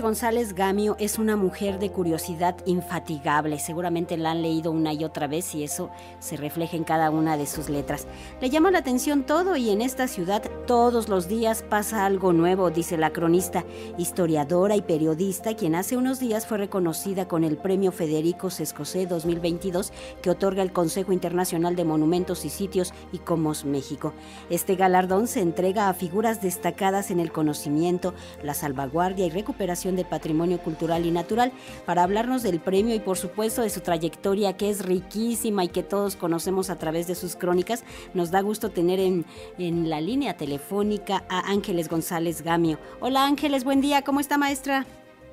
González Gamio es una mujer de curiosidad infatigable. Seguramente la han leído una y otra vez y eso se refleja en cada una de sus letras. Le llama la atención todo y en esta ciudad todos los días pasa algo nuevo, dice la cronista, historiadora y periodista, quien hace unos días fue reconocida con el Premio Federico Sescosé 2022 que otorga el Consejo Internacional de Monumentos y Sitios y Comos México. Este galardón se entrega a figuras destacadas en el conocimiento, la salvaguardia y recuperación recuperación de patrimonio cultural y natural, para hablarnos del premio y por supuesto de su trayectoria que es riquísima y que todos conocemos a través de sus crónicas. Nos da gusto tener en, en la línea telefónica a Ángeles González Gamio. Hola Ángeles, buen día, ¿cómo está maestra?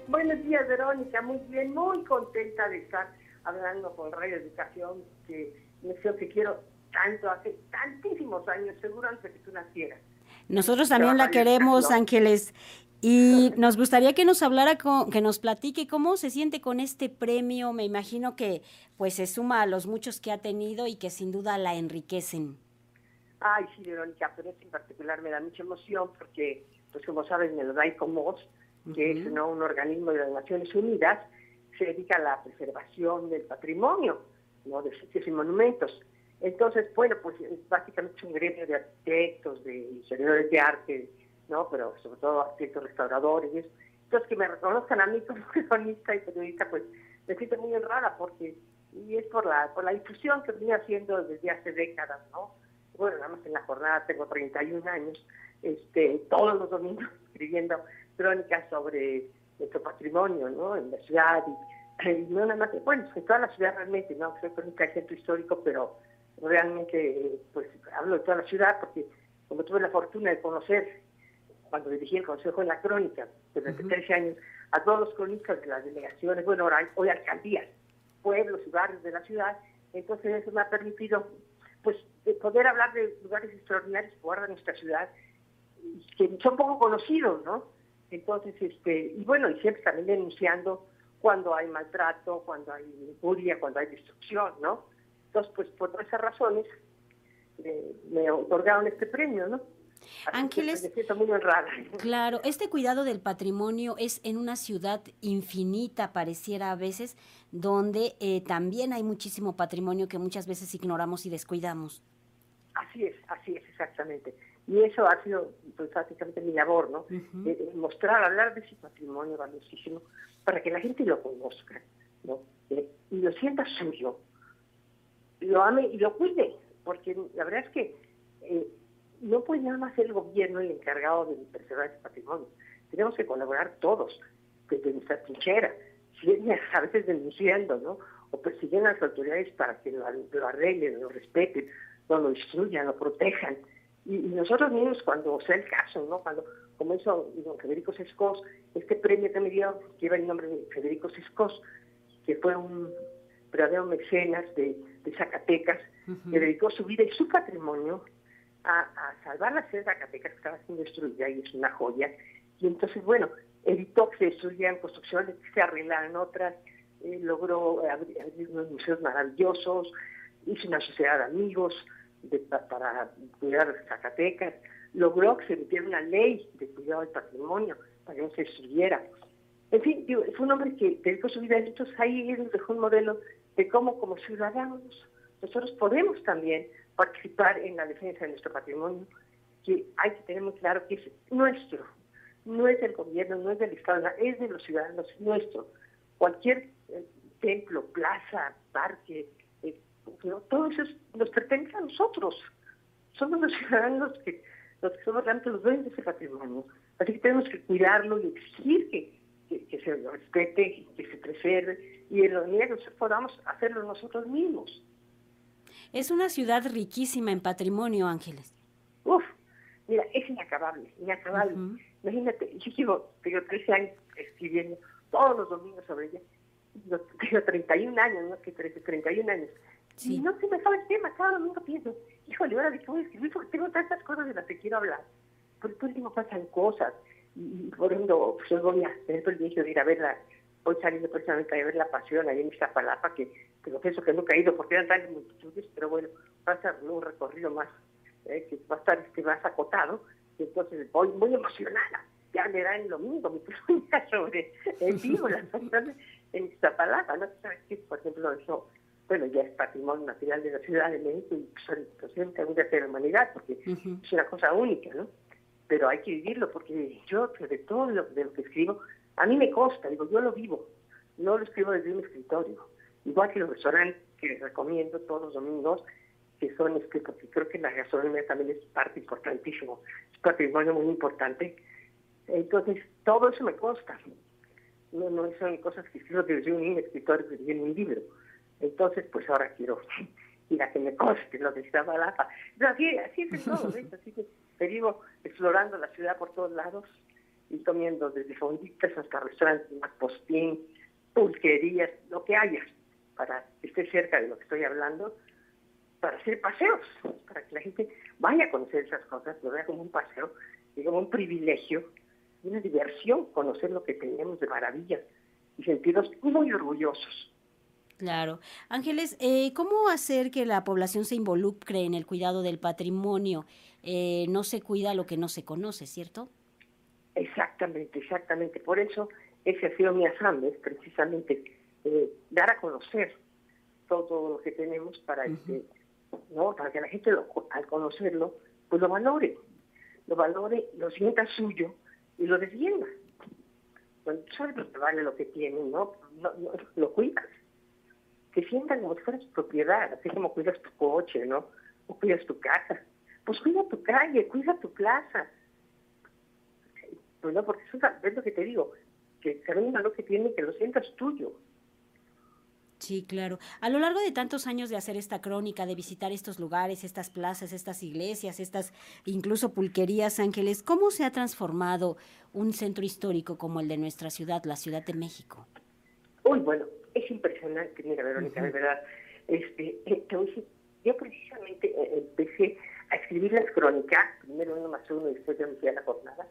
Buenos días Verónica, muy bien, muy contenta de estar hablando con Radio Educación, que me que quiero tanto, hace tantísimos años, seguro antes de que tú nacieras. Nosotros también la queremos, Ángeles. Y nos gustaría que nos hablara, que nos platique cómo se siente con este premio. Me imagino que pues se suma a los muchos que ha tenido y que sin duda la enriquecen. Ay, sí, Verónica, pero este en particular me da mucha emoción porque, pues como sabes, me lo da ICOMOS, que es ¿no? un organismo de las Naciones Unidas, se dedica a la preservación del patrimonio, ¿no? de sitios y monumentos. Entonces, bueno, pues básicamente es un gremio de arquitectos, de ingenieros de arte, ¿no? Pero sobre todo arquitectos restauradores. Entonces, que me reconozcan a mí como cronista y periodista, pues me siento muy honrada porque, y es por la, por la difusión que venía haciendo desde hace décadas, ¿no? Bueno, nada más en la jornada tengo 31 años, este, todos los domingos escribiendo crónicas sobre nuestro patrimonio, ¿no? En la ciudad y, no nada más, bueno, en toda la ciudad realmente, ¿no? Soy crónica del centro histórico, pero realmente, pues hablo de toda la ciudad porque como tuve la fortuna de conocer cuando dirigí el Consejo de la Crónica durante 13 años, a todos los cronistas de las delegaciones, bueno, ahora hoy alcaldías, pueblos y barrios de la ciudad, entonces eso me ha permitido pues poder hablar de lugares extraordinarios que guarda nuestra ciudad, que son poco conocidos, ¿no? Entonces, este, y bueno, y siempre también denunciando cuando hay maltrato, cuando hay injuria, cuando hay destrucción, ¿no? Entonces, pues por esas razones eh, me otorgaron este premio, ¿no? Ángeles, claro, este cuidado del patrimonio es en una ciudad infinita, pareciera a veces, donde eh, también hay muchísimo patrimonio que muchas veces ignoramos y descuidamos. Así es, así es, exactamente. Y eso ha sido pues, prácticamente mi labor, ¿no? mostrar, hablar de ese patrimonio valiosísimo para que la gente lo conozca, ¿no? Eh, y lo sienta suyo, lo ame y lo cuide, porque la verdad es que eh, no puede nada más ser el gobierno el encargado de preservar ese patrimonio. Tenemos que colaborar todos, desde nuestra trinchera, a veces denunciando, ¿no? O persiguiendo a las autoridades para que lo, arreglen, lo respeten, no lo destruyan, lo protejan. Y, nosotros mismos, cuando sea el caso, ¿no? Cuando, como hizo don Federico Sescos, este premio que me dio lleva el nombre de Federico Sescos, que fue un verdadero mecenas de, Zacatecas, que dedicó su vida y su patrimonio a, salvar la ciudad de Zacatecas que estaba siendo destruida y es una joya. Y entonces, bueno, evitó que se destruyeran construcciones, que se arreglaran otras, eh, logró abrir, unos museos maravillosos, hizo una sociedad de amigos para cuidar Zacatecas, logró que se emitiera una ley de cuidado del patrimonio para que no se destruyera. En fin, fue un hombre que dedicó su vida a Entonces ahí él dejó un modelo de cómo como ciudadanos nosotros podemos también participar en la defensa de nuestro patrimonio, que hay que tener muy claro que es nuestro, no es del gobierno, no es del Estado, es de los ciudadanos, nuestro. Cualquier eh, templo, plaza, parque, eh, todo eso nos pertenece a nosotros. Somos los ciudadanos que, los que somos realmente los dueños de ese patrimonio. Así que tenemos que cuidarlo y exigir que, que, se respete, que se preserve y en los medios podamos hacerlo nosotros mismos. Es una ciudad riquísima en patrimonio, Ángeles. Uf, mira, es inacabable, inacabable. Imagínate, yo llevo, tengo 13 años escribiendo todos los domingos sobre ella. tengo 31 años, no que 13, 31 años. Y no se me sabe el tema, cada domingo pienso, híjole, ahora de qué voy a escribir, porque tengo tantas cosas de las que quiero hablar. Por tiempo pasan cosas. Y, por ejemplo, pues yo voy a tener el privilegio de ir a verla Hoy saliendo precisamente a ver la pasión ahí en Iztapalapa, que, que lo pienso que nunca he ido porque eran tan multitudes, pero bueno, va a ser un recorrido más, eh, que va a estar este, más acotado, y entonces voy muy emocionada. Ya verán lo mismo, mi pregunta sobre el vivo, las personas en Iztapalapa, ¿no? ¿Sabes qué? Por ejemplo, eso, bueno, ya es patrimonio material de la Ciudad de México y posiblemente algún día de la humanidad, porque es una cosa única, ¿no? Pero hay que vivirlo, porque yo, de todo lo, de lo que escribo, a mí me consta, digo, yo lo vivo, no lo escribo desde un escritorio. Igual que los restaurantes que recomiendo todos los domingos, que son, este, porque creo que la gastronomía también es parte importantísimo, es patrimonio muy importante. Entonces, todo eso me consta. No, no son cosas que escribo desde un escritorio, desde un libro. Entonces, pues ahora quiero ir a que me conste lo que estaba la así, así es todo, ¿ves? Así que te digo, explorando la ciudad por todos lados y comiendo desde fonditas hasta restaurantes más postín, pulquerías, lo que haya, para que esté cerca de lo que estoy hablando, para hacer paseos, para que la gente vaya a conocer esas cosas, lo vea como un paseo y como un privilegio, una diversión conocer lo que tenemos de maravilla y sentirnos muy orgullosos. Claro. Ángeles, eh, ¿cómo hacer que la población se involucre en el cuidado del patrimonio? Eh, no se cuida lo que no se conoce, ¿cierto? Exactamente, exactamente. Por eso ese ha sido mi afán, es precisamente eh, dar a conocer todo lo que tenemos para, este, ¿no? para que la gente al conocerlo pues lo valore, lo valore, lo sienta suyo y lo defienda. Cuando sabes que vale lo que tiene, ¿no? No, lo cuidas. Que sientan como si fuera su propiedad, así como cuidas tu coche, ¿no? O cuidas tu casa. Pues cuida tu calle, cuida tu plaza, pues no, porque eso es lo que te digo, que un lo que tiene, que lo sientas tuyo. Sí, claro. A lo largo de tantos años de hacer esta crónica, de visitar estos lugares, estas plazas, estas iglesias, estas incluso pulquerías, Ángeles, ¿cómo se ha transformado un centro histórico como el de nuestra ciudad, la Ciudad de México? Uy, bueno, es impresionante, mira, Verónica, de verdad. Este, eh, yo precisamente eh, empecé a escribir las crónicas, primero uno más uno y después ya me fui a la jornada,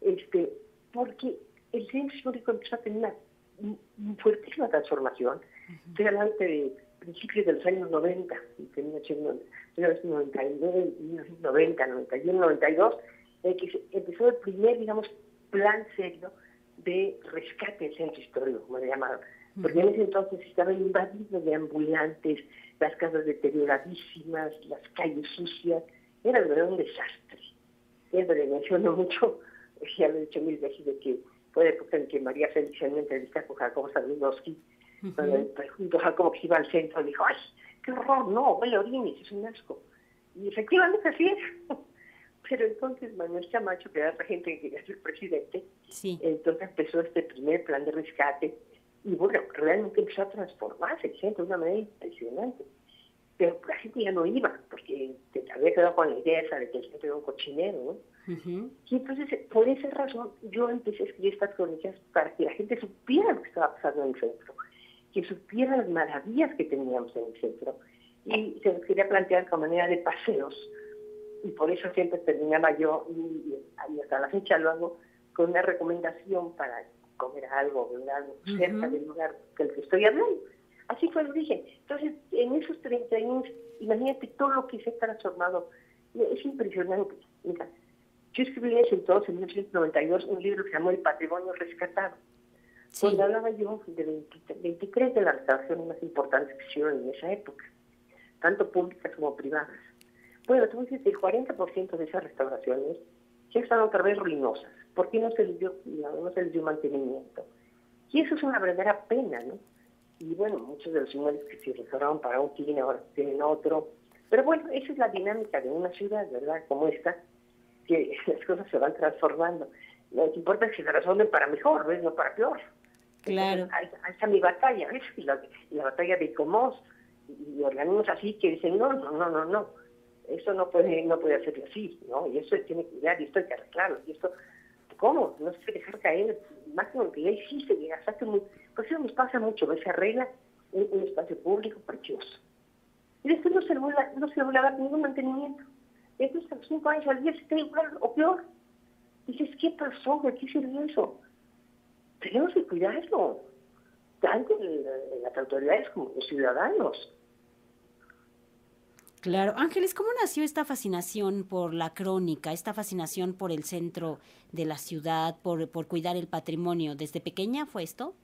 este, porque el centro histórico empezó a tener una fuertísima transformación. Estoy hablando de principios de los años 90, en 1999, 1990, 91, 92, que empezó el primer, digamos, plan serio de rescate del centro histórico, como le llamaron. Porque en ese entonces estaba invadido de ambulantes, las casas deterioradísimas, las calles sucias, era de verdad un desastre. Eso le menciono mucho ya lo he dicho mil veces, de que fue la época en que María Félix en una entrevista con Jacobo Saludowski, cuando el presunto Jacobo que iba al centro, dijo, ¡ay, qué horror! No, huele orines, es un asco. Y efectivamente así es. Pero entonces Manuel Camacho, que era la gente que quería ser presidente, entonces empezó este primer plan de rescate y bueno, realmente empezó a transformarse el centro de una manera impresionante. Pero la gente ya no iba, porque había quedado con la idea esa de que el centro era un cochinero, ¿no? Y entonces, por esa razón, yo empecé a escribir estas crónicas para que la gente supiera lo que estaba pasando en el centro, que supiera las maravillas que teníamos en el centro. Y se los quería plantear como manera de paseos. Y por eso siempre terminaba yo, y, hasta la fecha lo hago, con una recomendación para comer algo, beber algo cerca del lugar del que estoy hablando. Así fue el origen. Entonces, en esos 30 años, imagínate todo lo que se ha transformado. Es impresionante. Mira, yo escribí en entonces, en 1992, un libro que se llamó El Patrimonio Rescatado, donde hablaba yo de 23 de las restauraciones más importantes que hicieron en esa época, tanto públicas como privadas. Bueno, entonces el 40% de esas restauraciones ya están otra vez ruinosas. ¿Por qué no se les dio, no se les dio mantenimiento? Y eso es una verdadera pena, ¿no? Y bueno, muchos de los inmuebles que se restauraron para un fin ahora tienen otro. Pero bueno, esa es la dinámica de una ciudad, ¿verdad? Como esta, que las cosas se van transformando. Lo que importa es que se resuelven para mejor, ¿ves? No para peor. Claro. ahí, está mi batalla, ¿ves? Y la, batalla de Comos y, organismos así que dicen, no, no, no, no, no. Eso no puede, no puede hacerlo así, ¿no? Y eso tiene que cuidar, y esto hay que arreglarlo, y esto. Se dejar caer, máximo que ya existe, que gastaste muy... Pues eso nos pasa mucho. Se arregla un, espacio público precioso. Y después no se le no se a dar ningún mantenimiento. Entonces a los cinco años al día está igual o peor. Dices, ¿qué pasó? ¿De qué sirvió eso? Tenemos que cuidarlo, tanto las autoridades como los ciudadanos. Claro, Ángeles, ¿cómo nació esta fascinación por la crónica, esta fascinación por el centro de la ciudad, por, por cuidar el patrimonio? ¿Desde pequeña fue esto?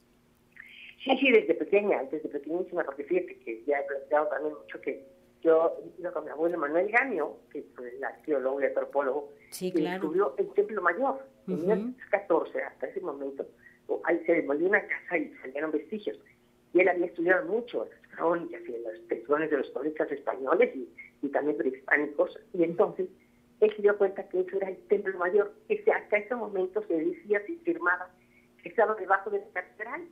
Sí, sí, desde pequeña, desde pequeñísima, porque fíjate que ya he planteado también mucho que yo iba con mi abuelo Manuel Gamio, que fue el arqueólogo y antropólogo, sí, claro. descubrió el Templo Mayor. En uh -huh. 14, hasta ese momento, ahí se demolió una casa y salieron vestigios. Y él había estudiado mucho las crónicas y las textuales de los crónicas españoles y, y también prehispánicos. Y entonces él se dio cuenta que eso era el Templo Mayor, que hasta ese momento se decía, se firmaba, que estaba debajo de la catedral,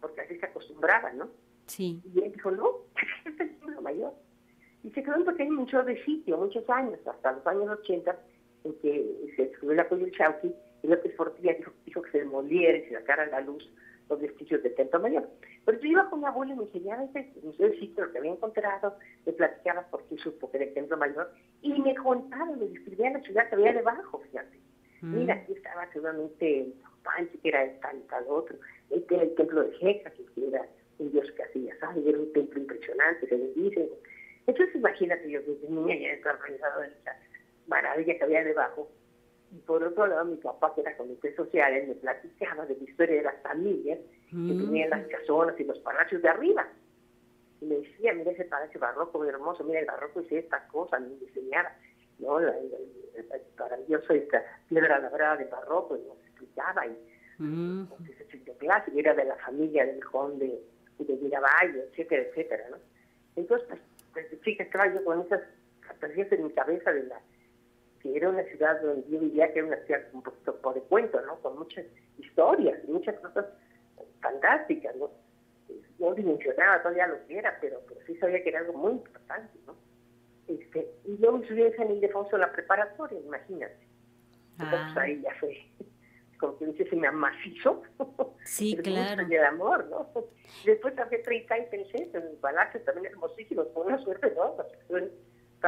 porque así se acostumbraba, ¿no? Sí. Y él dijo, no, este es el Templo Mayor. Y se quedó un pequeño museo de sitio, muchos años, hasta los años 80, en que se descubrió la cuello del Chauqui, y López Portilla dijo, dijo que se demoliera y se sacara la luz los vestigios del Templo Mayor. Pero yo iba con mi abuelo y me enseñaba ese museo de sitio, lo que había encontrado, me platicaba por qué supo que era el Templo Mayor, y me contaba, me describía la ciudad que había debajo, fíjate. Mm. Mira, aquí estaba seguramente Panche, que era tal y tal otro, este era el templo de Jeca, que era un dios que hacía, ¿sabes? Era un templo impresionante, se les dice. Entonces imagínate, yo desde niña ya estaba organizado en esa maravilla que había debajo. Y por otro lado, mi papá, que era comité social, él me platicaba de la historia de las familias mm. que tenían las casonas y los palacios de arriba. Y me decía, mira ese palacio barroco, muy hermoso, mira el barroco hice esta cosa, me diseñara, ¿no? La, el, maravilloso esta piedra labrada de barroco, y nos explicaba, y Mm. entonces clásico era de la familia del conde de Miravallo, etcétera, etcétera, ¿no? Entonces, pues, pues chica estaba yo con esas fantasías en mi cabeza de la que era una ciudad donde yo vivía que era una ciudad un poquito de cuento, ¿no? Con muchas historias, muchas cosas fantásticas, ¿no? No dimensionaba todavía lo que era, pero, pero sí sabía que era algo muy importante, ¿no? Este, y luego subí en San Ildefonso la preparatoria, imagínate. Entonces Ah. ahí ya fue, como que dice, se me amacizó. Sí, el claro. y el amor, ¿no? Después trabajé 30 y pensé en el palacio también hermosísimo, con una suerte, ¿no?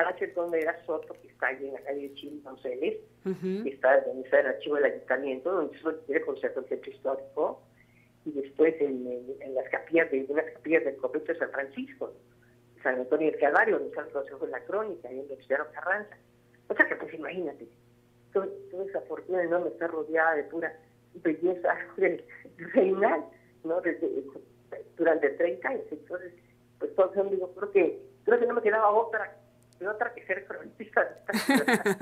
El donde era Soto, que está ahí en la calle de Chile, Donceles, Ujú. que está donde está el archivo del ayuntamiento, donde se quiere conservar el centro histórico, y después en, en- en las capillas de unas capillas del convento de San Francisco, San Antonio del Calvario, donde está el Consejo de la Crónica, y en el Carranza. O sea que pues imagínate, toda, toda esa fortuna enorme está rodeada de pura belleza reinal, ¿no? Desde, durante 30 años. Entonces, pues todo eso digo, creo que, creo que no me quedaba otra, que otra que ser cronista.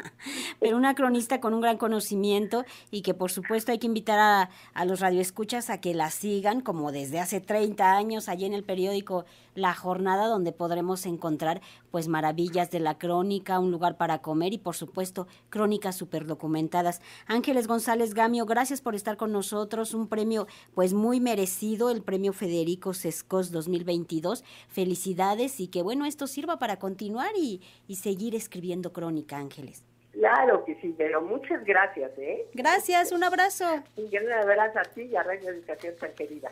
Pero una cronista con un gran conocimiento y que por supuesto hay que invitar a, a los radioescuchas a que la sigan como desde hace 30 años allí en el periódico La Jornada donde podremos encontrar pues maravillas de la crónica, un lugar para comer y por supuesto crónicas súper documentadas. Ángeles González Gamio, gracias por estar con nosotros, un premio pues muy merecido, el premio Federico Sescos 2022. Felicidades y que bueno, esto sirva para continuar y, y seguir escribiendo crónica, Ángeles. Claro que sí, pero muchas gracias, ¿eh? Gracias, un abrazo. Un gran abrazo a ti y a Radio Educación tan querida.